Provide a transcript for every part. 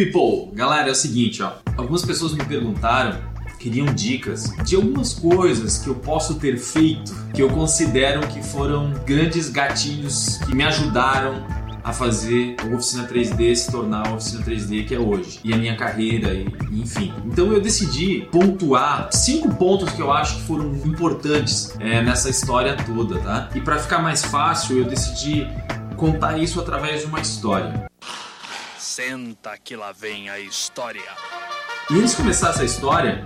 People! Galera, é o seguinte, ó. Algumas pessoas me perguntaram, queriam dicas de algumas coisas que eu posso ter feito que eu considero que foram grandes gatilhos que me ajudaram a fazer a oficina 3D se tornar a oficina 3D que é hoje e a minha carreira e, enfim. Então eu decidi pontuar cinco pontos que eu acho que foram importantes é, nessa história toda, tá? E para ficar mais fácil eu decidi contar isso através de uma história. Senta que lá vem a história. E antes de começar essa história,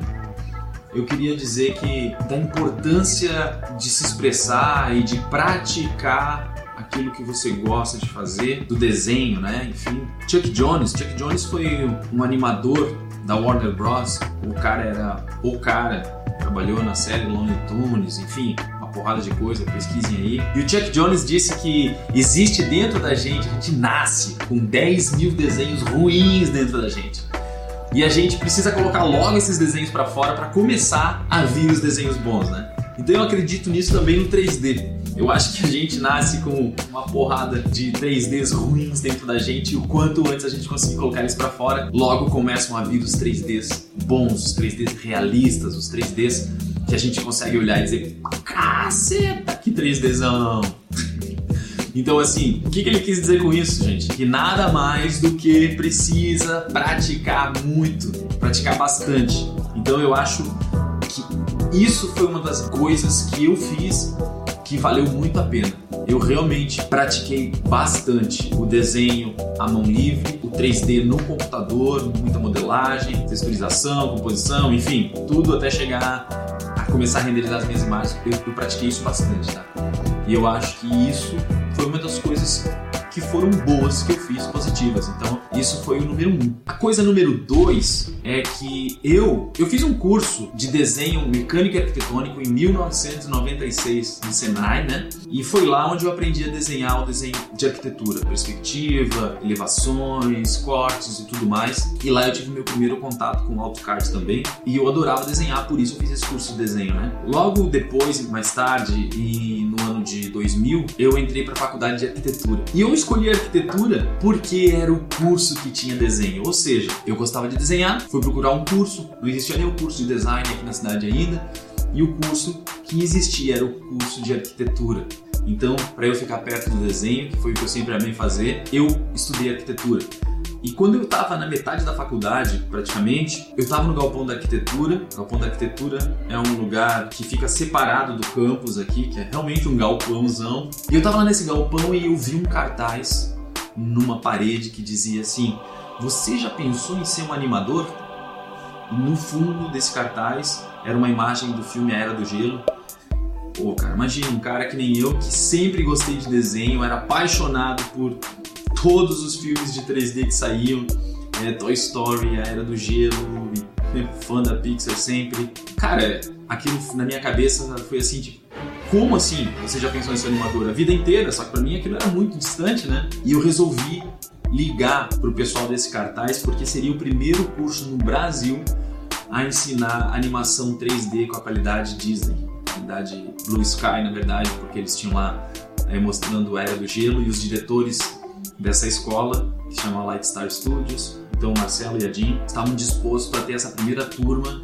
eu queria dizer que da importância de se expressar e de praticar aquilo que você gosta de fazer, do desenho, né? Enfim, Chuck Jones, Chuck Jones foi um animador da Warner Bros. O cara era o cara, trabalhou na série Looney Tunes, enfim, porrada de coisa, pesquisem aí. E o Chuck Jones disse que existe dentro da gente, a gente nasce com 10 mil desenhos ruins dentro da gente. E a gente precisa colocar logo esses desenhos para fora para começar a vir os desenhos bons, né? Então eu acredito nisso também no 3D. Eu acho que a gente nasce com uma porrada de 3Ds ruins dentro da gente e o quanto antes a gente conseguir colocar eles para fora, logo começam a vir os 3Ds bons, os 3Ds realistas, os 3Ds que a gente consegue olhar e dizer: caceta, que 3Dzão! Então, assim, o que, que ele quis dizer com isso, gente? Que nada mais do que precisa praticar muito, praticar bastante. Então, eu acho que isso foi uma das coisas que eu fiz que valeu muito a pena. Eu realmente pratiquei bastante o desenho à mão livre, o 3D no computador, muita modelagem, texturização, composição, enfim, tudo até chegar começar a renderizar as minhas imagens. Eu, eu pratiquei isso bastante, tá? E eu acho que isso foi uma das coisas que foram boas que eu fiz, positivas. Então, isso foi o número um. A coisa número dois é que eu, eu fiz um curso de desenho mecânico e arquitetônico em 1996 no Senai, né? E foi lá onde eu aprendi a desenhar o desenho de arquitetura, perspectiva, elevações, cortes e tudo mais. E lá eu tive meu primeiro contato com AutoCAD também. E eu adorava desenhar, por isso eu fiz esse curso de desenho, né? Logo depois, mais tarde, e ano de 2000, eu entrei para a faculdade de arquitetura. E eu escolhi arquitetura porque era o curso que tinha desenho, ou seja, eu gostava de desenhar, fui procurar um curso, não existia nenhum curso de design aqui na cidade ainda, e o curso que existia era o curso de arquitetura. Então, para eu ficar perto do desenho, que foi o que eu sempre amei fazer, eu estudei arquitetura. E quando eu estava na metade da faculdade, praticamente, eu estava no galpão da arquitetura. O galpão da arquitetura é um lugar que fica separado do campus aqui, que é realmente um galpãozão. E eu estava lá nesse galpão e eu vi um cartaz numa parede que dizia assim: Você já pensou em ser um animador? E no fundo desse cartaz era uma imagem do filme A Era do Gelo. Pô, cara, imagina um cara que nem eu, que sempre gostei de desenho, era apaixonado por todos os filmes de 3D que saíam, é, Toy Story, A Era do Gelo, né, fã da Pixar sempre. Cara, aquilo na minha cabeça foi assim, tipo, como assim você já pensou ser animador? A vida inteira, só que pra mim aquilo era muito distante, né? E eu resolvi ligar pro pessoal desse cartaz porque seria o primeiro curso no Brasil a ensinar animação 3D com a qualidade Disney, qualidade Blue Sky, na verdade, porque eles tinham lá é, mostrando a Era do Gelo e os diretores dessa escola, que chama Light Star Studios. Então, o Marcelo e a Jean estavam dispostos a ter essa primeira turma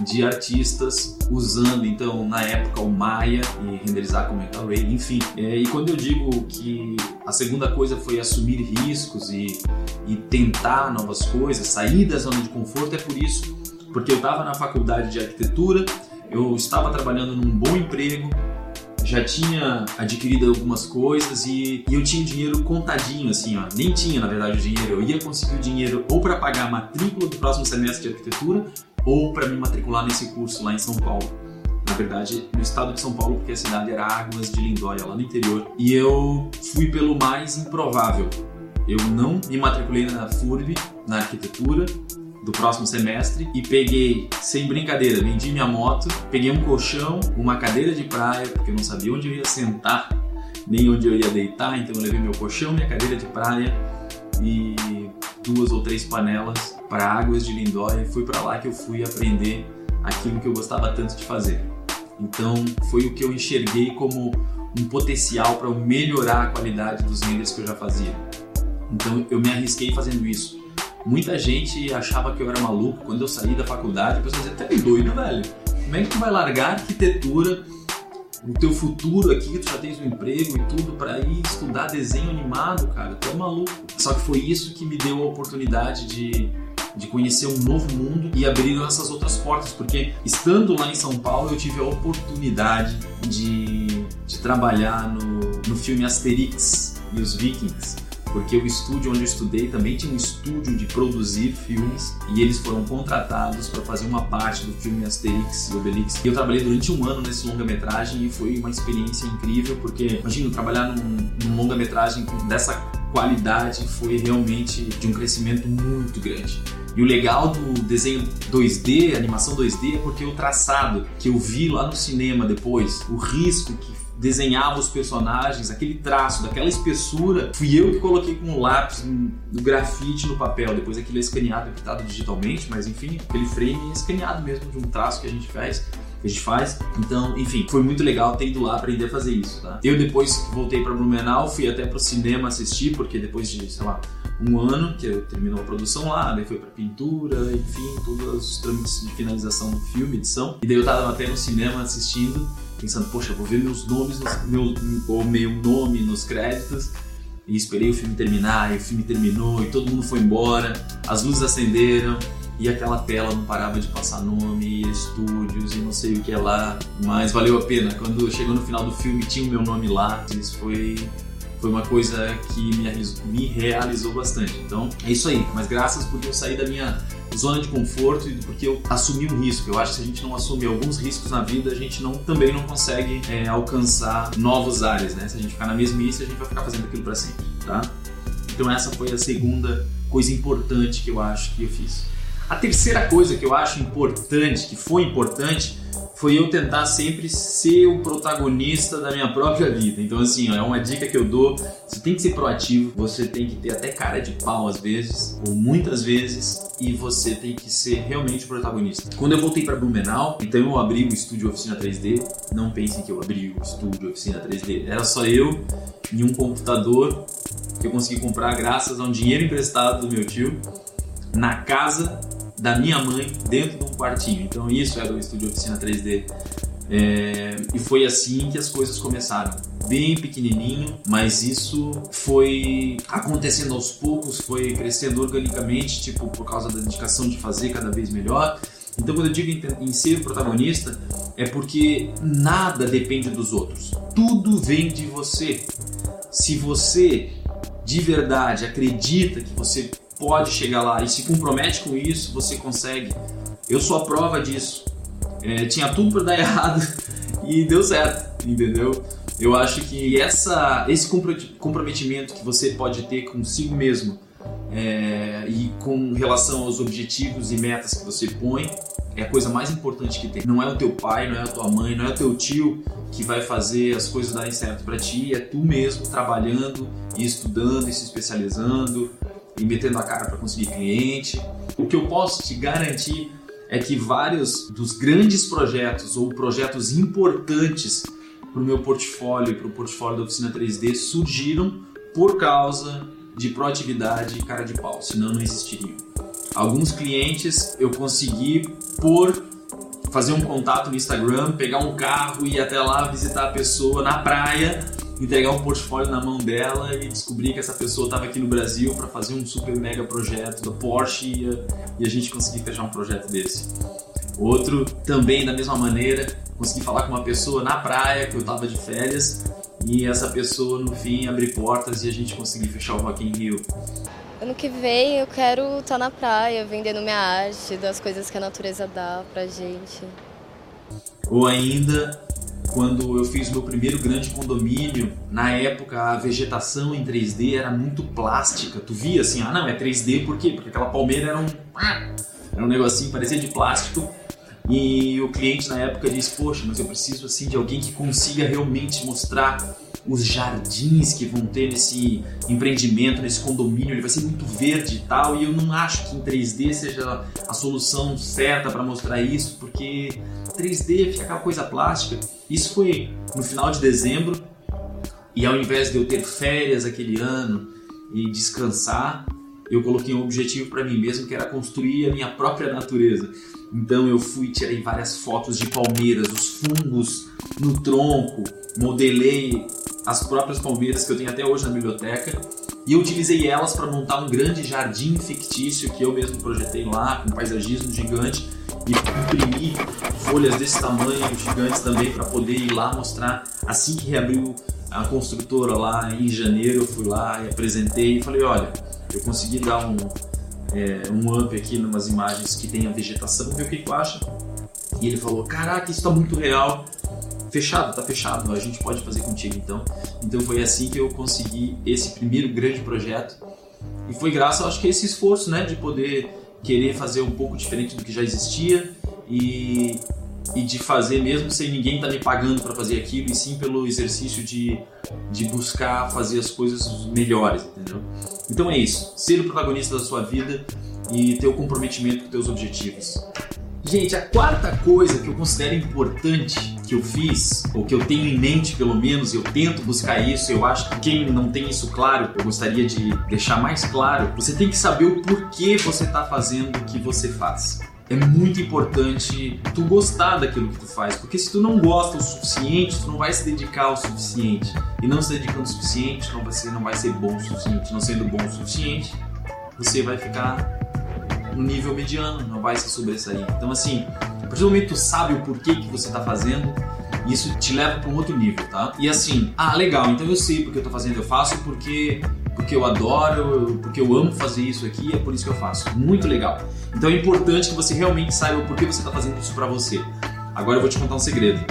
de artistas usando, então, na época, o Maya e renderizar com Metal Ray, enfim. É, e quando eu digo que a segunda coisa foi assumir riscos e, e tentar novas coisas, sair da zona de conforto, é por isso, porque eu estava na faculdade de arquitetura, eu estava trabalhando num bom emprego, já tinha adquirido algumas coisas e, e, eu tinha dinheiro contadinho, assim, ó. Nem tinha, na verdade, o dinheiro. Eu ia conseguir o dinheiro ou para pagar a matrícula do próximo semestre de arquitetura ou para me matricular nesse curso lá em São Paulo. Na verdade, no estado de São Paulo, porque a cidade era Águas de Lindóia, lá no interior. E eu fui pelo mais improvável. Eu não me matriculei na FURB, na arquitetura, do próximo semestre e peguei, sem brincadeira, vendi minha moto, peguei um colchão, uma cadeira de praia, porque eu não sabia onde eu ia sentar, nem onde eu ia deitar, então eu levei meu colchão, minha cadeira de praia e duas ou três panelas para Águas de Lindóia e foi para lá que eu fui aprender aquilo que eu gostava tanto de fazer. Então foi o que eu enxerguei como um potencial para melhorar a qualidade dos renders que eu já fazia. Então eu me arrisquei fazendo isso Muita gente achava que eu era maluco quando eu saí da faculdade. O pessoal dizia, tá doido, velho? Como é que tu vai largar arquitetura, o teu futuro aqui, tu já tens um emprego e tudo, para ir estudar desenho animado, cara? Tu é maluco. Só que foi isso que me deu a oportunidade de de conhecer um novo mundo e abriram essas outras portas, porque estando lá em São Paulo eu tive a oportunidade de, de trabalhar no, no filme Asterix e os Vikings porque o estúdio onde eu estudei também tinha um estúdio de produzir filmes e eles foram contratados para fazer uma parte do filme Asterix e Obelix. E eu trabalhei durante um ano nesse longa-metragem e foi uma experiência incrível, porque imagina trabalhar num, num longa-metragem dessa qualidade foi realmente de um crescimento muito grande. E o legal do desenho 2D, animação 2D, é porque o traçado que eu vi lá no cinema depois, o risco que desenhava os personagens, aquele traço, daquela espessura, fui eu que coloquei com um lápis no grafite no papel. Depois aquilo é escaneado e pintado digitalmente, mas enfim, aquele frame é escaneado mesmo de um traço que a gente faz a gente faz. Então, enfim, foi muito legal ter ido lá aprender a fazer isso, tá? Eu depois voltei para Blumenau, fui até pro cinema assistir, porque depois de, sei lá, um ano que terminou a produção lá, daí foi para pintura, enfim, todos os trâmites de finalização do filme, edição. E daí eu tava até no cinema assistindo pensando, poxa, vou ver meus nomes, meu, ou meu nome nos créditos. E esperei o filme terminar, e o filme terminou, e todo mundo foi embora, as luzes acenderam, e aquela tela não parava de passar nome, estúdios e não sei o que é lá. Mas valeu a pena. Quando chegou no final do filme, tinha o meu nome lá. Isso foi foi uma coisa que me realizou, me realizou bastante. Então é isso aí. Mas graças porque eu saí da minha zona de conforto e porque eu assumi um risco. Eu acho que se a gente não assumir alguns riscos na vida, a gente não, também não consegue é, alcançar novos áreas, né? Se a gente ficar na mesmice, a gente vai ficar fazendo aquilo para sempre, tá? Então essa foi a segunda coisa importante que eu acho que eu fiz. A terceira coisa que eu acho importante, que foi importante, foi eu tentar sempre ser o protagonista da minha própria vida. Então, assim, ó, é uma dica que eu dou. Você tem que ser proativo, você tem que ter até cara de pau às vezes, ou muitas vezes, e você tem que ser realmente o protagonista. Quando eu voltei para Blumenau, então eu abri o estúdio Oficina 3D. Não pensem que eu abri o estúdio Oficina 3D. Era só eu e um computador que eu consegui comprar graças a um dinheiro emprestado do meu tio na casa da minha mãe dentro de um quartinho. Então isso era o estúdio oficina 3D. É, e foi assim que as coisas começaram. Bem pequenininho, mas isso foi acontecendo aos poucos, foi crescendo organicamente, tipo, por causa da dedicação de fazer cada vez melhor. Então, quando eu digo em ser protagonista, é porque nada depende dos outros, tudo vem de você. Se você de verdade acredita que você pode chegar lá e se compromete com isso, você consegue. Eu sou a prova disso. É, tinha tudo para dar errado e deu certo, entendeu? Eu acho que essa, esse comprometimento que você pode ter consigo mesmo é, e com relação aos objetivos e metas que você põe é a coisa mais importante que tem. Não é o teu pai, não é a tua mãe, não é o teu tio que vai fazer as coisas darem certo para ti, é tu mesmo trabalhando e estudando e se especializando e metendo a cara para conseguir cliente. O que eu posso te garantir é que vários dos grandes projetos ou projetos importantes para o meu portfólio e para o portfólio da oficina 3D surgiram por causa de proatividade e cara de pau, senão não existiriam. Alguns clientes eu consegui por fazer um contato no Instagram, pegar um carro e ir até lá visitar a pessoa na praia entregar um portfólio na mão dela e descobrir que essa pessoa estava aqui no Brasil para fazer um super mega projeto da Porsche e a, e a gente conseguir fechar um projeto desse. Outro, também da mesma maneira, consegui falar com uma pessoa na praia que eu estava de férias e essa pessoa no fim abrir portas e a gente conseguir fechar o Rock in Rio. Ano que vem eu quero estar tá na praia vendendo minha arte, das coisas que a natureza dá pra gente. Ou ainda quando eu fiz meu primeiro grande condomínio, na época a vegetação em 3D era muito plástica. Tu via assim, ah não, é 3D por quê? Porque aquela palmeira era um, era um negocinho, parecia de plástico. E o cliente na época disse, poxa, mas eu preciso assim de alguém que consiga realmente mostrar os jardins que vão ter nesse empreendimento, nesse condomínio, ele vai ser muito verde e tal, e eu não acho que em 3D seja a solução certa para mostrar isso, porque 3D fica aquela coisa plástica. Isso foi no final de dezembro, e ao invés de eu ter férias aquele ano e descansar, eu coloquei um objetivo para mim mesmo que era construir a minha própria natureza. Então eu fui tirei várias fotos de palmeiras, os fungos no tronco, modelei as próprias palmeiras que eu tenho até hoje na biblioteca e utilizei elas para montar um grande jardim fictício que eu mesmo projetei lá com paisagismo gigante e imprimi folhas desse tamanho gigantes também para poder ir lá mostrar assim que reabriu a construtora lá em janeiro eu fui lá e apresentei e falei olha eu consegui dar um é, um up aqui em umas imagens que tem a vegetação ver o que tu acha e ele falou caraca isso está muito real fechado, tá fechado, a gente pode fazer contigo então. Então foi assim que eu consegui esse primeiro grande projeto. E foi graças, acho que a esse esforço, né, de poder querer fazer um pouco diferente do que já existia e, e de fazer mesmo sem ninguém estar tá me pagando para fazer aquilo, e sim pelo exercício de, de buscar fazer as coisas melhores, entendeu? Então é isso, ser o protagonista da sua vida e ter o comprometimento com teus objetivos. Gente, a quarta coisa que eu considero importante que eu fiz, ou que eu tenho em mente pelo menos, eu tento buscar isso, eu acho que quem não tem isso claro, eu gostaria de deixar mais claro, você tem que saber o porquê você está fazendo o que você faz. É muito importante tu gostar daquilo que tu faz, porque se tu não gosta o suficiente, tu não vai se dedicar o suficiente. E não se dedicando o suficiente, não vai ser, não vai ser bom o suficiente. Não sendo bom o suficiente, você vai ficar no nível mediano, não vai se sobressair. Então, assim, a partir do momento que tu sabe o porquê que você está fazendo, isso te leva para um outro nível, tá? E assim, ah, legal, então eu sei porque eu tô fazendo, eu faço porque porque eu adoro, porque eu amo fazer isso aqui, é por isso que eu faço. Muito legal. Então é importante que você realmente saiba o porquê você está fazendo isso para você. Agora eu vou te contar um segredo.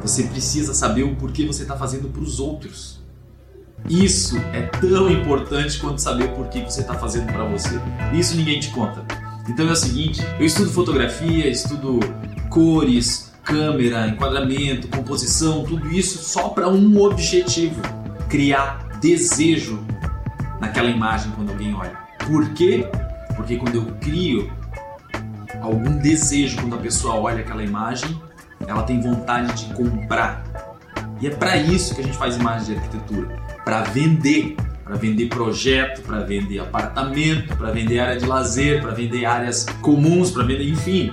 Você precisa saber o porquê você está fazendo para os outros. Isso é tão importante quanto saber por que você está fazendo para você. Isso ninguém te conta. Então é o seguinte: eu estudo fotografia, estudo cores, câmera, enquadramento, composição, tudo isso só para um objetivo: criar desejo naquela imagem quando alguém olha. Por quê? Porque quando eu crio algum desejo quando a pessoa olha aquela imagem, ela tem vontade de comprar. E é para isso que a gente faz imagens de arquitetura para vender, para vender projeto, para vender apartamento, para vender área de lazer, para vender áreas comuns, para vender, enfim.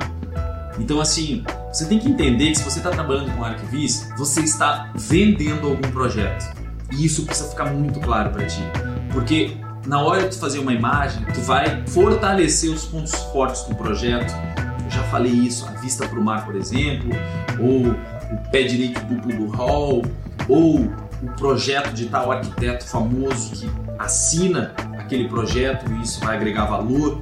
Então assim, você tem que entender que se você está trabalhando com arquivis, você está vendendo algum projeto. E isso precisa ficar muito claro para ti, porque na hora de fazer uma imagem, tu vai fortalecer os pontos fortes do projeto. Eu já falei isso, a vista para o mar, por exemplo, ou o pé direito duplo do hall, ou o projeto de tal arquiteto famoso que assina aquele projeto e isso vai agregar valor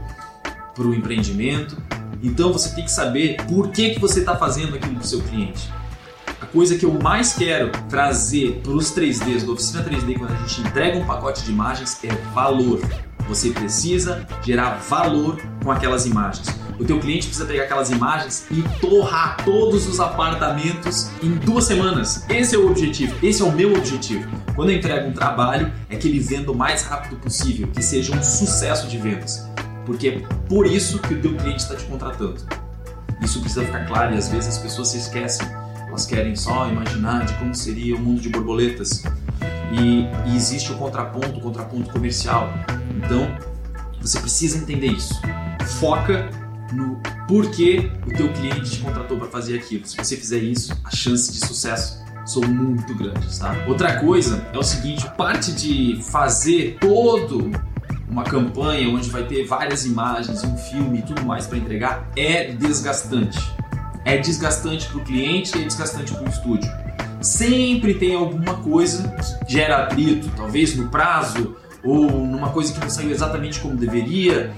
para o empreendimento. Então você tem que saber por que, que você está fazendo aquilo para o seu cliente. A coisa que eu mais quero trazer para os 3Ds, da oficina 3D, quando a gente entrega um pacote de imagens, é valor. Você precisa gerar valor com aquelas imagens. O teu cliente precisa pegar aquelas imagens e torrar todos os apartamentos em duas semanas. Esse é o objetivo, esse é o meu objetivo. Quando eu entrego um trabalho, é que ele venda o mais rápido possível, que seja um sucesso de vendas. Porque é por isso que o teu cliente está te contratando. Isso precisa ficar claro e às vezes as pessoas se esquecem. Elas querem só imaginar de como seria o mundo de borboletas. E, e existe o contraponto, o contraponto comercial. Então, você precisa entender isso. Foca no porquê o teu cliente te contratou para fazer aquilo. Se você fizer isso, as chances de sucesso são muito grandes, tá? Outra coisa é o seguinte, parte de fazer todo uma campanha onde vai ter várias imagens, um filme e tudo mais para entregar é desgastante. É desgastante para o cliente e é desgastante para o estúdio. Sempre tem alguma coisa que gera atrito, talvez no prazo ou numa coisa que não saiu exatamente como deveria,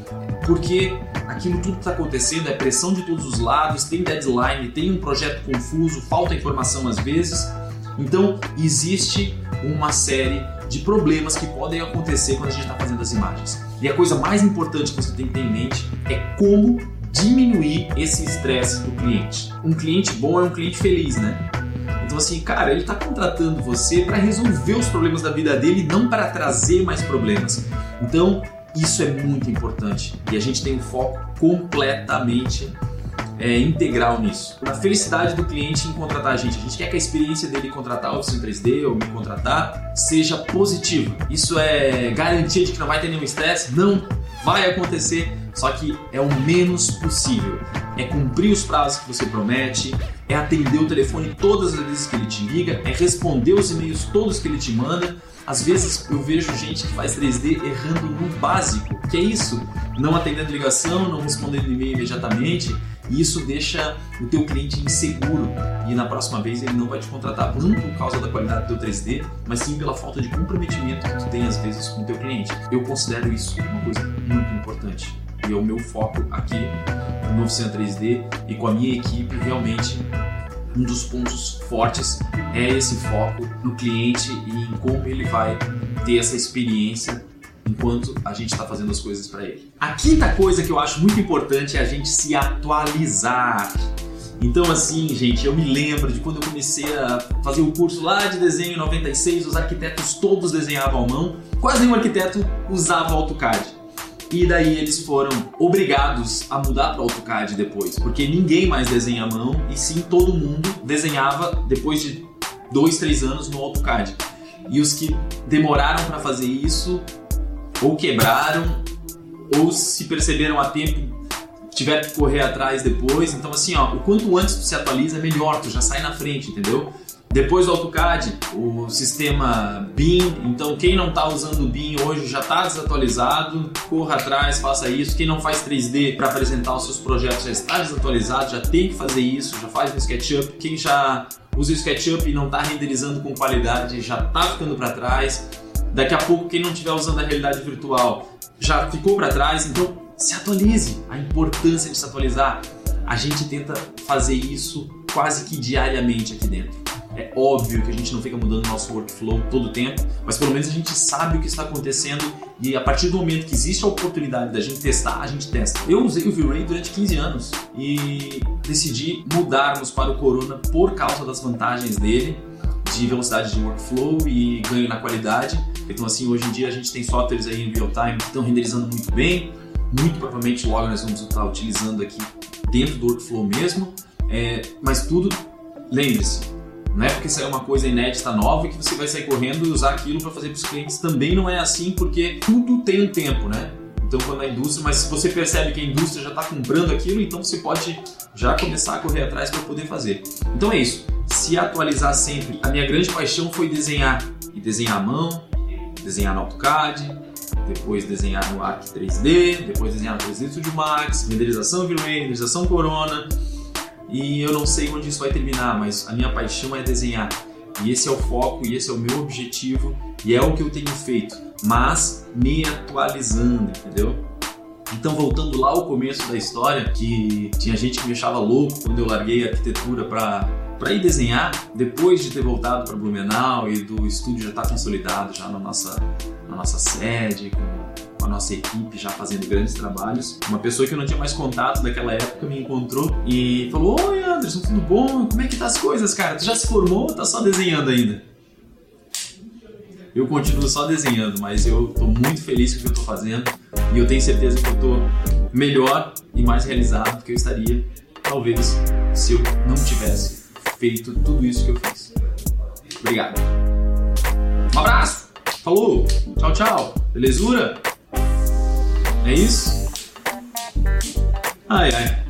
porque aquilo tudo está acontecendo, é pressão de todos os lados, tem deadline, tem um projeto confuso, falta informação às vezes. Então, existe uma série de problemas que podem acontecer quando a gente está fazendo as imagens. E a coisa mais importante que você tem que ter em mente é como diminuir esse estresse do cliente. Um cliente bom é um cliente feliz, né? Então, assim, cara, ele está contratando você para resolver os problemas da vida dele, não para trazer mais problemas. Então, isso é muito importante e a gente tem o foco completamente é, integral nisso. A felicidade do cliente em contratar a gente. A gente quer que a experiência dele contratar o Oficina 3D ou me contratar seja positiva. Isso é garantia de que não vai ter nenhum estresse? Não, vai acontecer, só que é o menos possível. É cumprir os prazos que você promete, é atender o telefone todas as vezes que ele te liga, é responder os e-mails todos que ele te manda. Às vezes eu vejo gente que faz 3D errando no básico, que é isso, não atendendo ligação, não respondendo e-mail imediatamente, e isso deixa o teu cliente inseguro. E na próxima vez ele não vai te contratar não por causa da qualidade do teu 3D, mas sim pela falta de comprometimento que tu tem às vezes com o teu cliente. Eu considero isso uma coisa muito importante. E é o meu foco aqui no Oficina 3D e com a minha equipe realmente um dos pontos fortes é esse foco no cliente e em como ele vai ter essa experiência enquanto a gente está fazendo as coisas para ele. A quinta coisa que eu acho muito importante é a gente se atualizar. Então, assim, gente, eu me lembro de quando eu comecei a fazer o curso lá de desenho em 96, os arquitetos todos desenhavam à mão, quase nenhum arquiteto usava AutoCAD. E daí eles foram obrigados a mudar para AutoCAD depois, porque ninguém mais desenha à mão e sim todo mundo desenhava depois de dois, três anos no AutoCAD. E os que demoraram para fazer isso ou quebraram ou se perceberam a tempo tiveram que correr atrás depois. Então assim, ó, o quanto antes tu se atualiza melhor, tu já sai na frente, entendeu? Depois do AutoCAD, o sistema BIM. Então, quem não está usando o BIM hoje já está desatualizado, corra atrás, faça isso. Quem não faz 3D para apresentar os seus projetos já está desatualizado, já tem que fazer isso, já faz no SketchUp. Quem já usa o SketchUp e não está renderizando com qualidade já está ficando para trás. Daqui a pouco, quem não estiver usando a realidade virtual já ficou para trás. Então, se atualize. A importância de se atualizar. A gente tenta fazer isso quase que diariamente aqui dentro. É óbvio que a gente não fica mudando nosso workflow todo o tempo, mas pelo menos a gente sabe o que está acontecendo e a partir do momento que existe a oportunidade da gente testar, a gente testa. Eu usei o V-Ray durante 15 anos e decidi mudarmos para o Corona por causa das vantagens dele de velocidade de workflow e ganho na qualidade. Então assim, hoje em dia a gente tem softwares aí em real time que estão renderizando muito bem, muito provavelmente logo nós vamos estar utilizando aqui dentro do workflow mesmo, é, mas tudo, lembre-se, não é porque saiu uma coisa inédita nova que você vai sair correndo e usar aquilo para fazer para os clientes. Também não é assim, porque tudo tem um tempo, né? Então, quando a indústria, mas se você percebe que a indústria já está comprando aquilo, então você pode já começar a correr atrás para poder fazer. Então é isso. Se atualizar sempre. A minha grande paixão foi desenhar e desenhar à mão, desenhar no AutoCAD, depois desenhar no Arc 3D, depois desenhar no 3D Studio Max, renderização V-Ray, renderização Corona e eu não sei onde isso vai terminar, mas a minha paixão é desenhar. E esse é o foco, e esse é o meu objetivo, e é o que eu tenho feito, mas me atualizando, entendeu? Então, voltando lá ao começo da história, que tinha gente que me achava louco quando eu larguei a arquitetura para para ir desenhar, depois de ter voltado para Blumenau e do estúdio já estar tá consolidado já na nossa, na nossa sede, com com a nossa equipe já fazendo grandes trabalhos. Uma pessoa que eu não tinha mais contato daquela época me encontrou e falou: Oi Anderson, tudo bom? Como é que tá as coisas, cara? Tu já se formou ou tá só desenhando ainda? Eu continuo só desenhando, mas eu tô muito feliz com o que eu tô fazendo e eu tenho certeza que eu tô melhor e mais realizado do que eu estaria, talvez, se eu não tivesse feito tudo isso que eu fiz. Obrigado. Um abraço! Falou! Tchau, tchau! Belezura? É isso? Ai, ai.